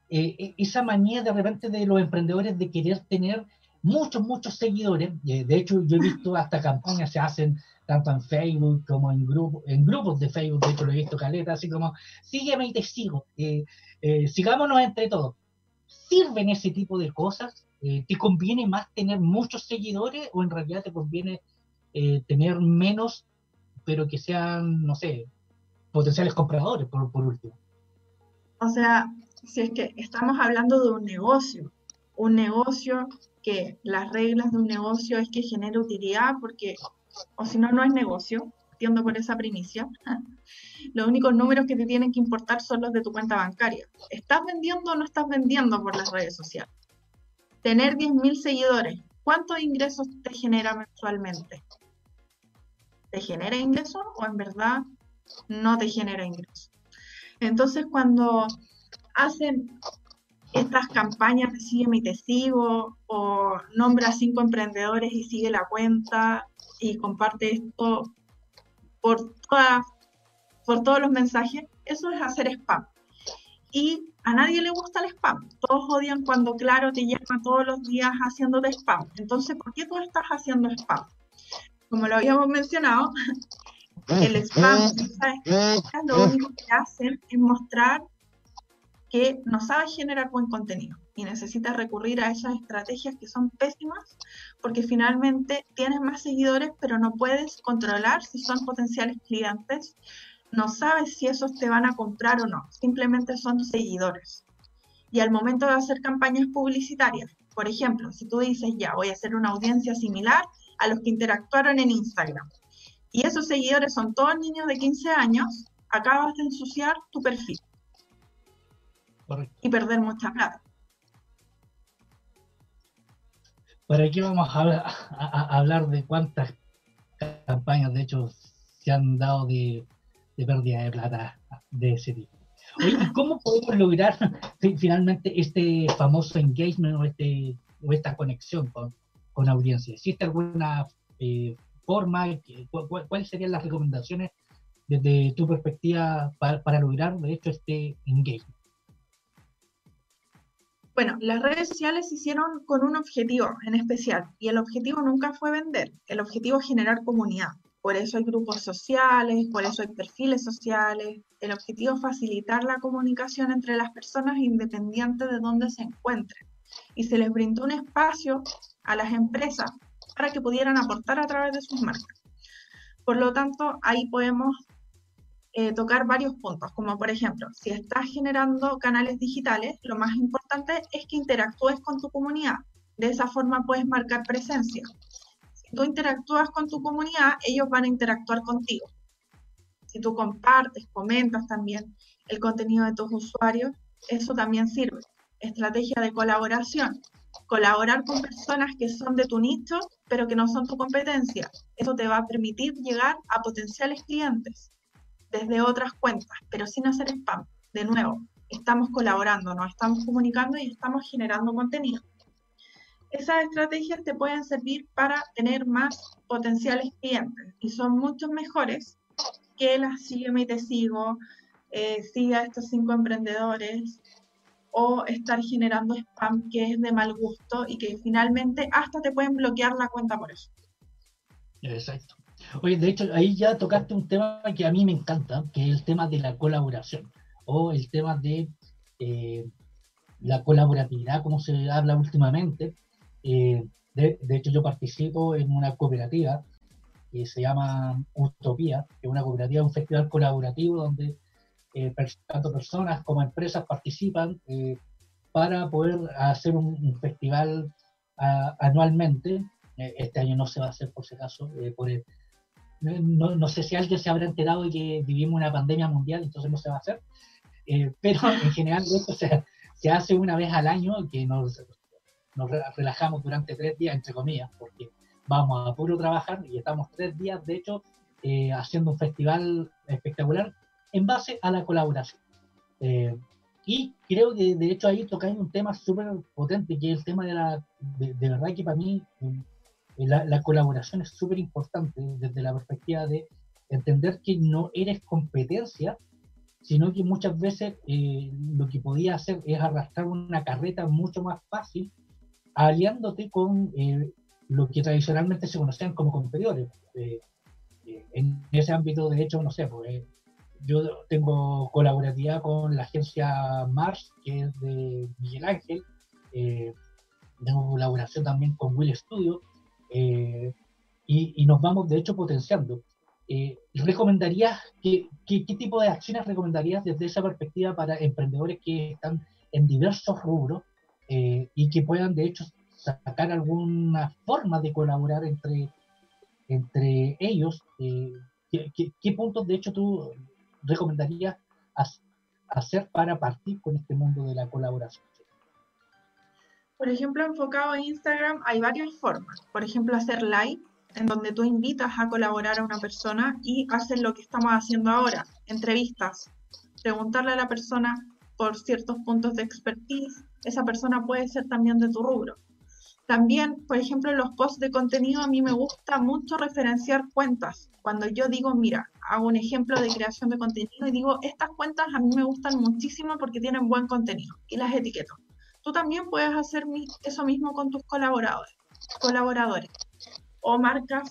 [SPEAKER 1] eh, e, esa manía de repente de los emprendedores de querer tener muchos, muchos seguidores. Eh, de hecho, yo he visto hasta campañas se hacen tanto en Facebook como en, grupo, en grupos de Facebook, de hecho lo he visto caleta, así como, sígueme y te sigo, eh, sigámonos entre todos. ¿Sirven ese tipo de cosas? ¿Te conviene más tener muchos seguidores o en realidad te conviene tener menos pero que sean, no sé, potenciales compradores, por, por último.
[SPEAKER 4] O sea, si es que estamos hablando de un negocio, un negocio que las reglas de un negocio es que genere utilidad, porque, o si no, no es negocio, entiendo por esa primicia. Los únicos números que te tienen que importar son los de tu cuenta bancaria. ¿Estás vendiendo o no estás vendiendo por las redes sociales? Tener 10.000 seguidores, ¿cuántos ingresos te genera mensualmente? Te genera ingresos o en verdad no te genera ingresos. Entonces, cuando hacen estas campañas de sígueme y te sigo, o nombra cinco emprendedores y sigue la cuenta y comparte esto por, por todos los mensajes, eso es hacer spam. Y a nadie le gusta el spam. Todos odian cuando Claro te llama todos los días haciéndote spam. Entonces, ¿por qué tú estás haciendo spam? Como lo habíamos mencionado, el spam lo único que hacen es mostrar que no sabes generar buen contenido y necesitas recurrir a esas estrategias que son pésimas porque finalmente tienes más seguidores pero no puedes controlar si son potenciales clientes, no sabes si esos te van a comprar o no, simplemente son seguidores. Y al momento de hacer campañas publicitarias, por ejemplo, si tú dices ya voy a hacer una audiencia similar a los que interactuaron en Instagram. Y esos seguidores son todos niños de 15 años, acabas de ensuciar tu perfil. Y perder mucha plata.
[SPEAKER 1] Por aquí vamos a hablar, de cuántas campañas, de hecho, se han dado de, pérdida de plata de ese tipo. Oye, ¿cómo podemos lograr finalmente este famoso engagement o, este, o esta conexión con, con audiencia. ¿Existe alguna eh, forma? ¿Cuáles serían las recomendaciones desde tu perspectiva para, lograr, de hecho, este engagement?
[SPEAKER 4] Bueno, las redes sociales se hicieron con un objetivo en especial y el objetivo nunca fue vender, el objetivo es generar comunidad. Por eso hay grupos sociales, por eso hay perfiles sociales. El objetivo es facilitar la comunicación entre las personas independientes de dónde se encuentren. Y se les brindó un espacio a las empresas para que pudieran aportar a través de sus marcas. Por lo tanto, ahí podemos eh, tocar varios puntos, como por ejemplo, si estás generando canales digitales, lo más importante es que interactúes con tu comunidad. De esa forma puedes marcar presencia. Si tú interactúas con tu comunidad, ellos van a interactuar contigo. Si tú compartes, comentas también el contenido de tus usuarios, eso también sirve. Estrategia de colaboración colaborar con personas que son de tu nicho, pero que no son tu competencia. Eso te va a permitir llegar a potenciales clientes desde otras cuentas, pero sin hacer spam. De nuevo, estamos colaborando, nos estamos comunicando y estamos generando contenido. Esas estrategias te pueden servir para tener más potenciales clientes y son mucho mejores que las sígueme y te sigo, eh, siga a estos cinco emprendedores, o estar generando spam que es de mal gusto y que finalmente hasta te pueden bloquear la cuenta por eso.
[SPEAKER 1] Exacto. Oye, de hecho, ahí ya tocaste un tema que a mí me encanta, que es el tema de la colaboración o el tema de eh, la colaboratividad, como se habla últimamente. Eh, de, de, hecho, yo participo en una cooperativa que se llama Utopía, que es una cooperativa, un festival colaborativo donde eh, tanto personas como empresas participan eh, para poder hacer un, festival anualmente. Eh, este año no se va a hacer por si acaso. Eh, por no, no, sé si alguien se habrá enterado de que vivimos una pandemia mundial, entonces no se va a hacer. pero en general esto se, se, hace una vez al año que nos, nos relajamos durante tres días, entre comillas, porque vamos a puro trabajar y estamos tres días, de hecho, haciendo un festival espectacular en base a la colaboración. Eh, y creo que de hecho ahí tocáis un tema súper potente, que es el tema de la, de, verdad que para mí eh, la, la colaboración es súper importante desde la perspectiva de entender que no eres competencia, sino que muchas veces eh, lo que podía hacer es arrastrar una carreta mucho más fácil aliándote con lo que tradicionalmente se conocían como competidores. en ese ámbito, de hecho, no sé, pues, yo tengo colaborativa con la agencia Mars, que es de Miguel Ángel. Eh, tengo colaboración también con Will Studio. Eh, y, nos vamos, de hecho, potenciando. Eh, ¿recomendarías, qué, qué, tipo de acciones recomendarías desde esa perspectiva para emprendedores que están en diversos rubros y que puedan, de hecho, sacar alguna forma de colaborar entre, entre ellos? ¿qué, qué, puntos, de hecho, tú recomendaría hacer para partir con este mundo de la colaboración?
[SPEAKER 4] Por ejemplo, enfocado en Instagram hay varias formas. Por ejemplo, hacer live, en donde tú invitas a colaborar a una persona y haces lo que estamos haciendo ahora, entrevistas, preguntarle a la persona por ciertos puntos de expertise. Esa persona puede ser también de tu rubro. También, por ejemplo, en los posts de contenido a mí me gusta mucho referenciar cuentas. Cuando yo digo, mira, hago un ejemplo de creación de contenido y digo, estas cuentas a mí me gustan muchísimo porque tienen buen contenido y las etiqueto. Tú también puedes hacer eso mismo con tus colaboradores, colaboradores o marcas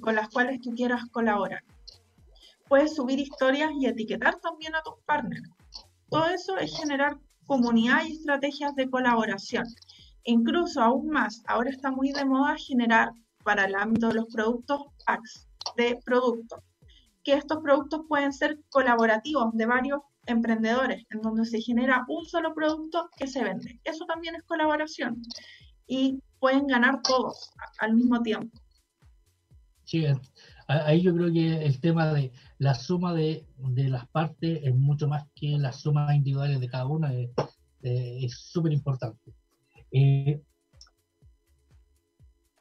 [SPEAKER 4] con las cuales tú quieras colaborar. Puedes subir historias y etiquetar también a tus partners. Todo eso es generar comunidad y estrategias de colaboración. Incluso aún más, ahora está muy de moda generar para el ámbito de los productos packs de productos, que estos productos pueden ser colaborativos de varios emprendedores, en donde se genera un solo producto que se vende. Eso también es colaboración y pueden ganar todos al mismo tiempo.
[SPEAKER 1] Sí, ahí yo creo que el tema de la suma de, las partes es mucho más que las sumas individuales de cada una, es súper importante. Eh,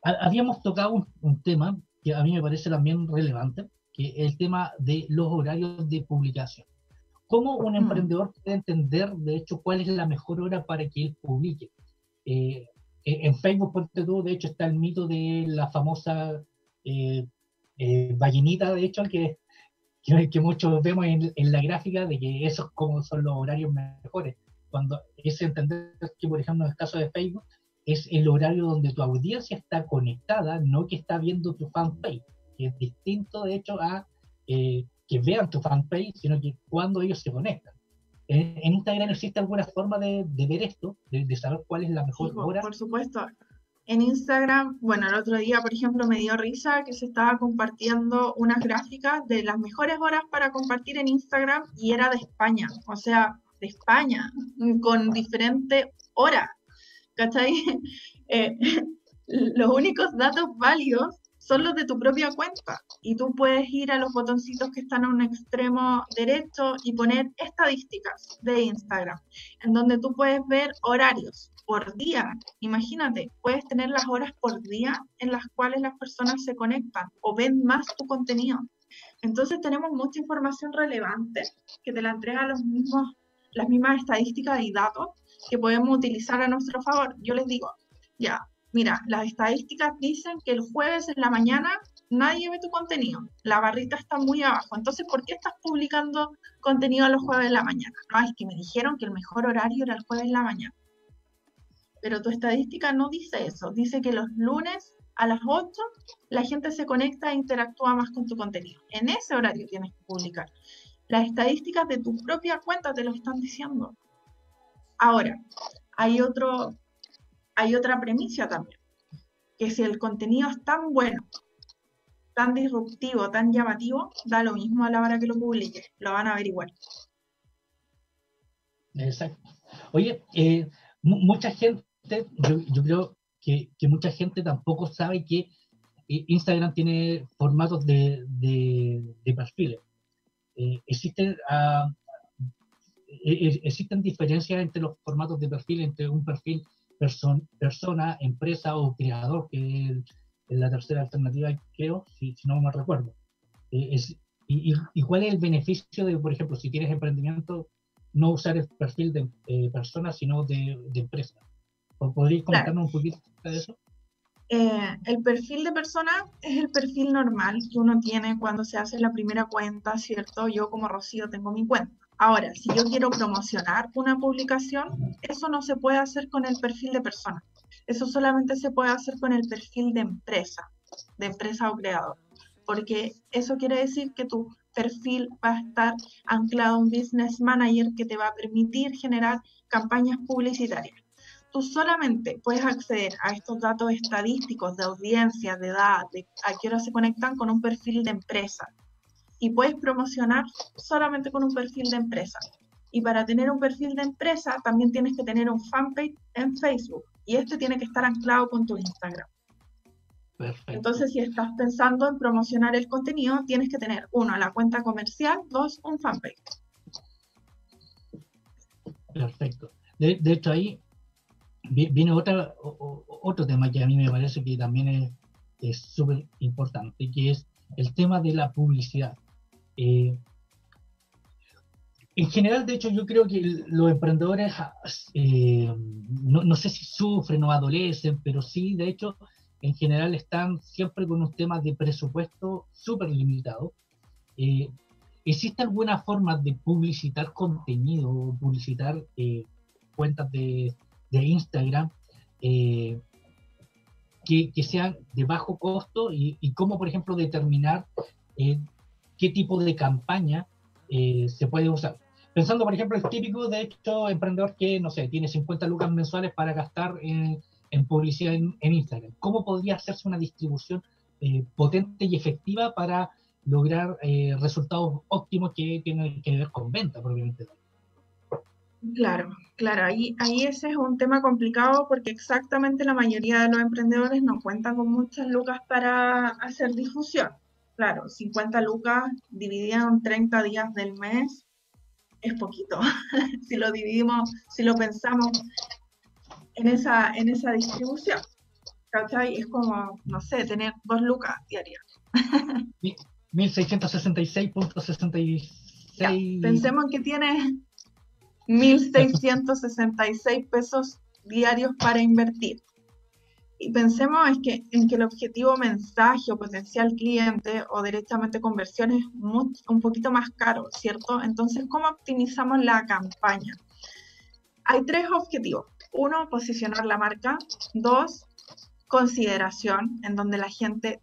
[SPEAKER 1] habíamos tocado un, tema que a mí me parece también relevante, que es el tema de los horarios de publicación. ¿Cómo un emprendedor puede entender, de hecho, cuál es la mejor hora para que él publique? Eh, en Facebook, por todo, de hecho, está el mito de la famosa eh, eh ballenita, de hecho, que, que, muchos vemos en, en, la gráfica, de que esos como son los horarios mejores cuando es entender que, por ejemplo, en el caso de Facebook, es el horario donde tu audiencia está conectada, no que está viendo tu fanpage, que es distinto, de hecho, a eh, que vean tu fanpage, sino que cuando ellos se conectan. En, Instagram existe alguna forma de, ver esto, de, saber cuál es la mejor hora.
[SPEAKER 4] Por supuesto. En Instagram, bueno, el otro día, por ejemplo, me dio risa que se estaba compartiendo unas gráficas de las mejores horas para compartir en Instagram y era de España. O sea, de España, con diferente hora, ¿cachai? Eh, los únicos datos válidos son los de tu propia cuenta y tú puedes ir a los botoncitos que están a un extremo derecho y poner estadísticas de Instagram, en donde tú puedes ver horarios por día. Imagínate, puedes tener las horas por día en las cuales las personas se conectan o ven más tu contenido. Entonces tenemos mucha información relevante que te la entrega los mismos las mismas estadísticas y datos que podemos utilizar a nuestro favor. Yo les digo, ya, mira, las estadísticas dicen que el jueves en la mañana nadie ve tu contenido, la barrita está muy abajo, entonces, ¿por qué estás publicando contenido los jueves en la mañana? No, es que me dijeron que el mejor horario era el jueves en la mañana. Pero tu estadística no dice eso, dice que los lunes a las 8 la gente se conecta e interactúa más con tu contenido. En ese horario tienes que publicar. Las estadísticas de tu propia cuenta te lo están diciendo. Ahora, hay, otro, hay otra premisa también, que si el contenido es tan bueno, tan disruptivo, tan llamativo, da lo mismo a la hora que lo publiques, lo van a ver igual.
[SPEAKER 1] Exacto. Oye, eh, mucha gente, yo, creo que, mucha gente tampoco sabe que eh, Instagram tiene formatos de, de, perfiles. Eh, existen, uh, existen diferencias entre los formatos de perfil, entre un perfil person, persona, empresa o creador, que es, la tercera alternativa, creo, si, si no me recuerdo. Es, y, y, cuál es el beneficio de, por ejemplo, si tienes emprendimiento, no usar el perfil de persona, sino de, de empresa? ¿Podrías comentarnos un poquito de eso?
[SPEAKER 4] Eh, el perfil de persona es el perfil normal que uno tiene cuando se hace la primera cuenta, ¿cierto? Yo como Rocío tengo mi cuenta. Ahora, si yo quiero promocionar una publicación, eso no se puede hacer con el perfil de persona. Eso solamente se puede hacer con el perfil de empresa, de empresa o creador. Porque eso quiere decir que tu perfil va a estar anclado a un business manager que te va a permitir generar campañas publicitarias tú solamente puedes acceder a estos datos estadísticos de audiencia, de edad, de a qué hora se conectan con un perfil de empresa. Y puedes promocionar solamente con un perfil de empresa. Y para tener un perfil de empresa también tienes que tener un fanpage en Facebook. Y este tiene que estar anclado con tu Instagram. Entonces, si estás pensando en promocionar el contenido, tienes que tener, uno, la cuenta comercial, dos, un fanpage.
[SPEAKER 1] Perfecto. De, de hecho, ahí viene otra, otro tema que a mí me parece que también es súper importante, que es el tema de la publicidad. Eh, en general, de hecho, yo creo que los emprendedores, eh, no, no, sé si sufren o adolecen, pero sí, de hecho, en general están siempre con un tema de presupuesto súper limitado. Eh, ¿Existe alguna forma de publicitar contenido, publicitar cuentas de, de Instagram eh, que, sean de bajo costo y, cómo, por ejemplo, determinar eh, qué tipo de campaña eh, se puede usar. Pensando, por ejemplo, el típico, de hecho, emprendedor que, no sé, tiene 50 lucas mensuales para gastar en, publicidad en, Instagram. ¿Cómo podría hacerse una distribución potente y efectiva para lograr resultados óptimos que tienen que ver con venta, probablemente?
[SPEAKER 4] Claro, claro, ahí, ahí ese es un tema complicado porque exactamente la mayoría de los emprendedores no cuentan con muchas lucas para hacer difusión. Claro, 50 lucas divididas en 30 días del mes es poquito. si lo dividimos, si lo pensamos en esa, en esa distribución. ¿Cachai? Es como, no sé, tener dos lucas diarias.
[SPEAKER 1] 1666.66.
[SPEAKER 4] Pensemos que tienes 1.666 pesos diarios para invertir. Y pensemos que, en que el objetivo mensaje o potencial cliente o directamente conversión es un poquito más caro, ¿cierto? Entonces, ¿cómo optimizamos la campaña? Hay tres objetivos. Uno, posicionar la marca. Dos, consideración, en donde la gente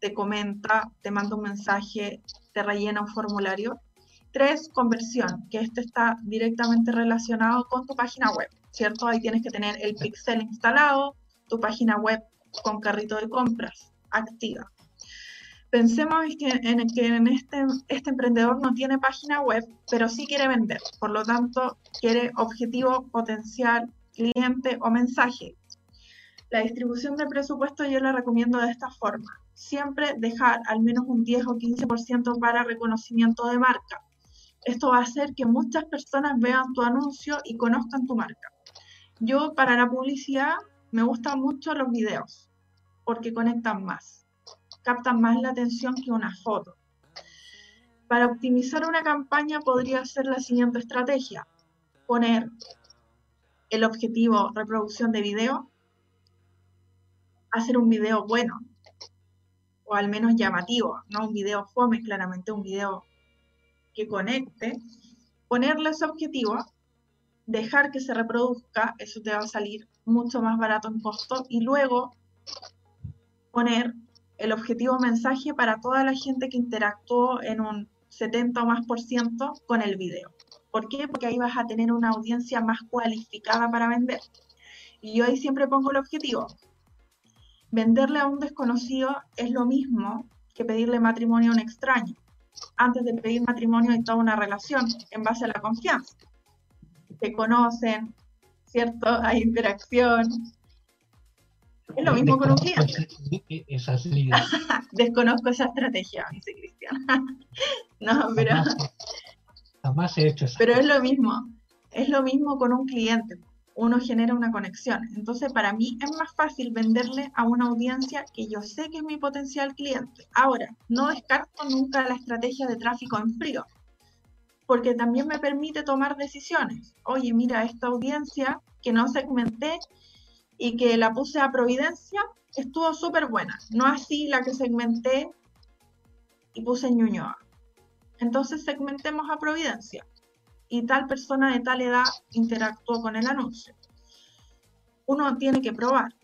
[SPEAKER 4] te comenta, te manda un mensaje, te rellena un formulario. Tres, conversión, que este está directamente relacionado con tu página web, ¿cierto? Ahí tienes que tener el pixel instalado, tu página web con carrito de compras activa. Pensemos que en, que este, este emprendedor no tiene página web, pero sí quiere vender. Por lo tanto, quiere objetivo, potencial, cliente o mensaje. La distribución de presupuesto yo la recomiendo de esta forma. Siempre dejar al menos un 10 o 15% para reconocimiento de marca. Esto va a hacer que muchas personas vean tu anuncio y conozcan tu marca. Yo para la publicidad me gustan mucho los videos porque conectan más, captan más la atención que una foto. Para optimizar una campaña podría ser la siguiente estrategia. Poner el objetivo reproducción de video, hacer un video bueno, o al menos llamativo, no un video fome, claramente un video que conecte, ponerle ese objetivo, dejar que se reproduzca, eso te va a salir mucho más barato en costo, y luego poner el objetivo mensaje para toda la gente que interactuó en un 70 o más por ciento con el video. ¿Por qué? Porque ahí vas a tener una audiencia más cualificada para vender. Y yo ahí siempre pongo el objetivo. Venderle a un desconocido es lo mismo que pedirle matrimonio a un extraño antes de pedir matrimonio hay toda una relación en base a la confianza. Se conocen, ¿cierto? Hay interacción. Es lo mismo con un cliente. Desconozco esa estrategia, dice Cristian. no, pero,
[SPEAKER 1] Jamás, jamás he hecho eso.
[SPEAKER 4] pero es lo mismo. Es lo mismo con un cliente. Uno genera una conexión. Entonces, para mí es más fácil venderle a una audiencia que yo sé que es mi potencial cliente. Ahora, no descarto nunca la estrategia de tráfico en frío, porque también me permite tomar decisiones. Oye, mira, esta audiencia que no segmenté y que la puse a Providencia estuvo súper buena. No así la que segmenté y puse en Ñuñoa. Entonces segmentemos a Providencia. Y tal persona de tal edad interactuó con el anuncio. Uno tiene que probar.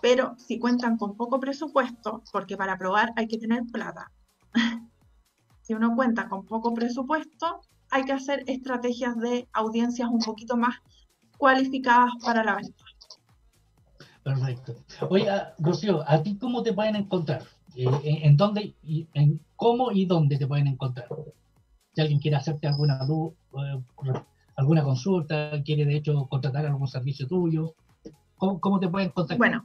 [SPEAKER 4] Pero si cuentan con poco presupuesto, porque para probar hay que tener plata. si uno cuenta con poco presupuesto, hay que hacer estrategias de audiencias un poquito más cualificadas para la venta.
[SPEAKER 1] Perfecto. Oye, ah, Rocío, ¿a ti cómo te pueden encontrar? Eh, en, dónde en cómo y dónde te pueden encontrar? Si alguien quiere hacerte alguna du- eh, alguna consulta, quiere de hecho contratar algún servicio tuyo, ¿cómo, cómo te pueden contactar?
[SPEAKER 4] Bueno,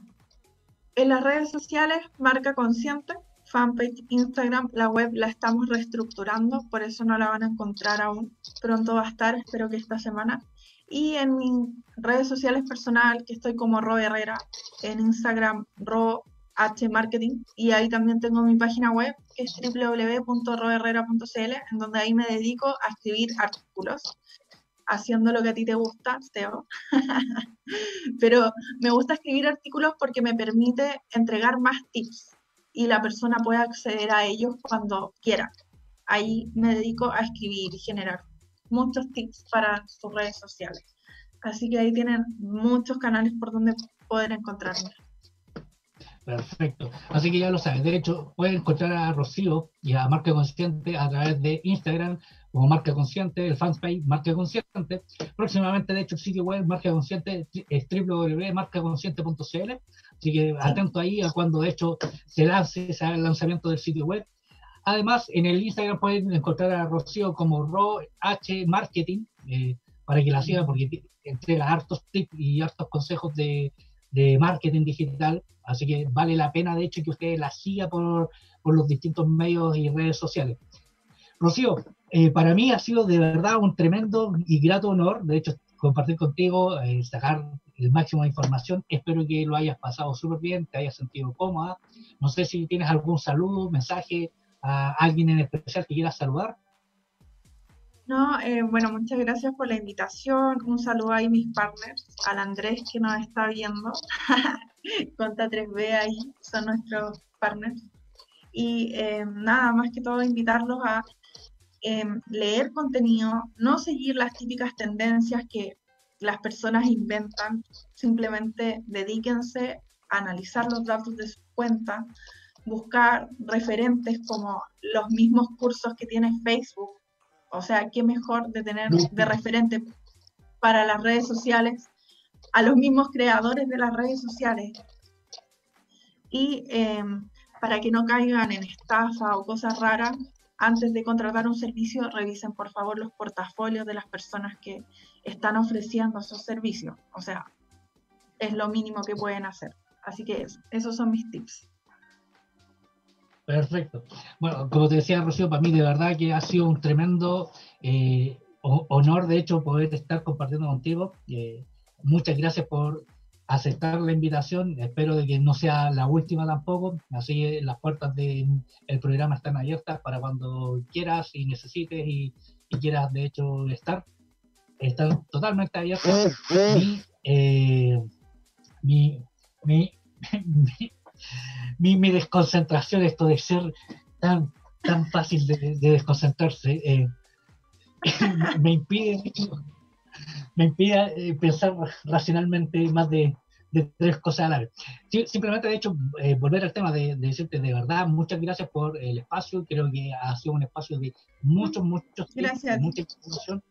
[SPEAKER 4] en las redes sociales, Marca Consciente, fanpage, Instagram, la web la estamos reestructurando, por eso no la van a encontrar aún. Pronto va a estar, espero que esta semana. Y en mis redes sociales personal, que estoy como Ro Herrera, en Instagram, Ro H Marketing, y ahí también tengo mi página web, que es www.roherrera.cl, en donde ahí me dedico a escribir artículos, haciendo lo que a ti te gusta, Teo. Pero me gusta escribir artículos porque me permite entregar más tips y la persona puede acceder a ellos cuando quiera. Ahí me dedico a escribir y generar muchos tips para sus redes sociales. Así que ahí tienen muchos canales por donde poder encontrarme.
[SPEAKER 1] Perfecto. Así que ya lo saben. De hecho, pueden encontrar a Rocío y a Marca Consciente a través de Instagram como Marca Consciente, el fanpage Marca Consciente. Próximamente, de hecho, el sitio web Marca Consciente es www.marcaconsciente.cl. Así que atento ahí a cuando, de hecho, se lance ese lanzamiento del sitio web. Además, en el Instagram pueden encontrar a Rocío como Ro H Marketing eh, para que la sigan porque entrega hartos tips y hartos consejos de, de marketing digital. Así que vale la pena, de hecho, que usted la siga por, por los distintos medios y redes sociales. Rocío, eh, para mí ha sido de verdad un tremendo y grato honor, de hecho, compartir contigo, eh, sacar el máximo de información. Espero que lo hayas pasado súper bien, te hayas sentido cómoda. No sé si tienes algún saludo, mensaje a alguien en especial que quieras saludar.
[SPEAKER 4] No, eh, bueno, muchas gracias por la invitación. Un saludo ahí mis partners, al Andrés que nos está viendo. Conta 3B ahí, son nuestros partners. Y eh, nada, más que todo invitarlos a eh, leer contenido, no seguir las típicas tendencias que las personas inventan, simplemente dedíquense a analizar los datos de su cuenta, buscar referentes como los mismos cursos que tiene Facebook. O sea, qué mejor de tener de referente para las redes sociales a los mismos creadores de las redes sociales. Y eh, para que no caigan en estafa o cosas raras, antes de contratar un servicio, revisen por favor los portafolios de las personas que están ofreciendo esos servicios. O sea, es lo mínimo que pueden hacer. Así que eso, esos son mis tips.
[SPEAKER 1] Perfecto. Bueno, como te decía, Rocío, para mí de verdad que ha sido un tremendo eh, ho- honor, de hecho, poder estar compartiendo contigo. Eh, muchas gracias por aceptar la invitación. Espero de que no sea la última tampoco. Así que las puertas del programa están abiertas para cuando quieras y necesites y, y quieras, de hecho, estar. Están totalmente abiertas. Mi, eh, mi, mi- mi, mi desconcentración, esto de ser tan, tan fácil de, de desconcentrarse, eh, me, impide, me impide eh, pensar racionalmente más de, de tres cosas a la vez. Simplemente, de hecho, eh, volver al tema de, de decirte de verdad, muchas gracias por el espacio. Creo que ha sido un espacio de muchos, muchos
[SPEAKER 4] Gracias
[SPEAKER 1] mucha información.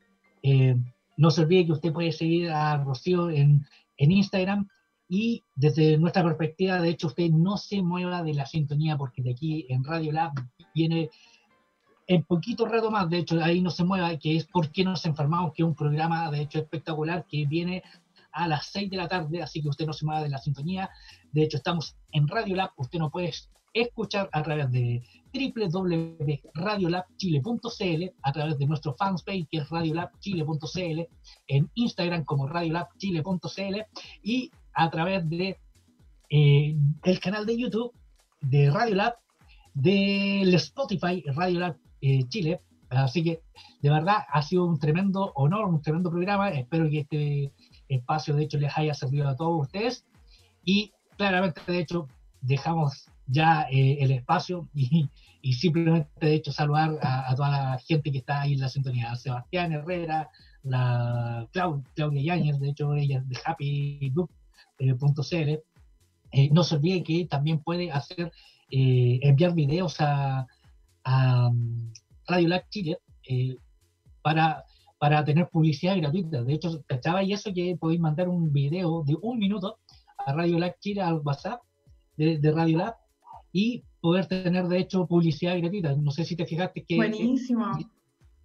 [SPEAKER 1] Eh, no se olvide que usted puede seguir a Rocío en, en Instagram y desde nuestra perspectiva, de hecho, usted no se mueva de la sintonía porque de aquí en Radio Lab viene en poquito rato más, de hecho, ahí no se mueva, que es ¿Por qué nos enfermamos? que es un programa, de hecho, espectacular que viene a las 6 de la tarde, así que usted no se mueva de la sintonía. De hecho, estamos en Radio Lab, usted no puede escuchar a través de www.radiolabchile.cl, a través de nuestro fanpage que es radiolabchile.cl, en Instagram como radiolabchile.cl y a través de eh, el canal de YouTube de Radiolab, del Spotify Radiolab eh, Chile. Así que de verdad ha sido un tremendo honor, un tremendo programa. Espero que este espacio de hecho les haya servido a todos ustedes y claramente de hecho dejamos ya eh, el espacio y, y, simplemente de hecho saludar a, a, toda la gente que está ahí en la sintonía, Sebastián Herrera, la Claudia Yáñez, de hecho ella es de happybook.cl. Eh, no se olvide que también puede hacer eh, enviar videos a, a Radio Lab Chile eh, para, para tener publicidad gratuita. De hecho, ¿cachaba y eso que podéis mandar un video de un minuto a Radio Lab Chile al WhatsApp de, de Radio Lab y poder tener de hecho publicidad gratuita. No sé si te fijaste que,
[SPEAKER 4] Buenísimo.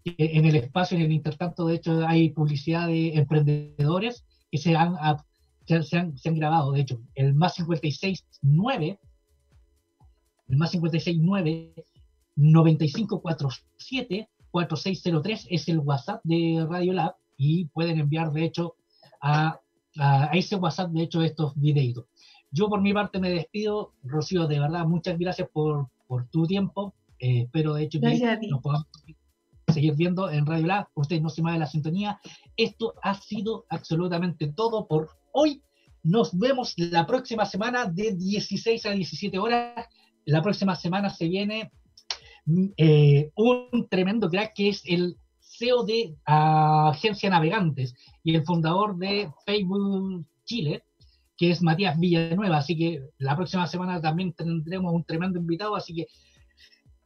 [SPEAKER 1] que en el espacio, en el intertanto, de hecho hay publicidad de emprendedores que se han, se, se han, se han grabado. De hecho, el más 569, el más 569 9547 4603 es el WhatsApp de Radio Lab y pueden enviar de hecho a, a, a ese WhatsApp de hecho estos videitos. Yo por mi parte me despido, Rocío, de verdad, muchas gracias por, por tu tiempo. Eh, espero de hecho que nos podamos seguir viendo en Radio Lab. Ustedes no se mueven la sintonía. Esto ha sido absolutamente todo por hoy. Nos vemos la próxima semana de 16 a 17 horas. La próxima semana se viene eh, un tremendo crack que es el CEO de Agencia Navegantes y el fundador de Facebook Chile, que es Matías Villanueva. Así que la próxima semana también tendremos un tremendo invitado, así que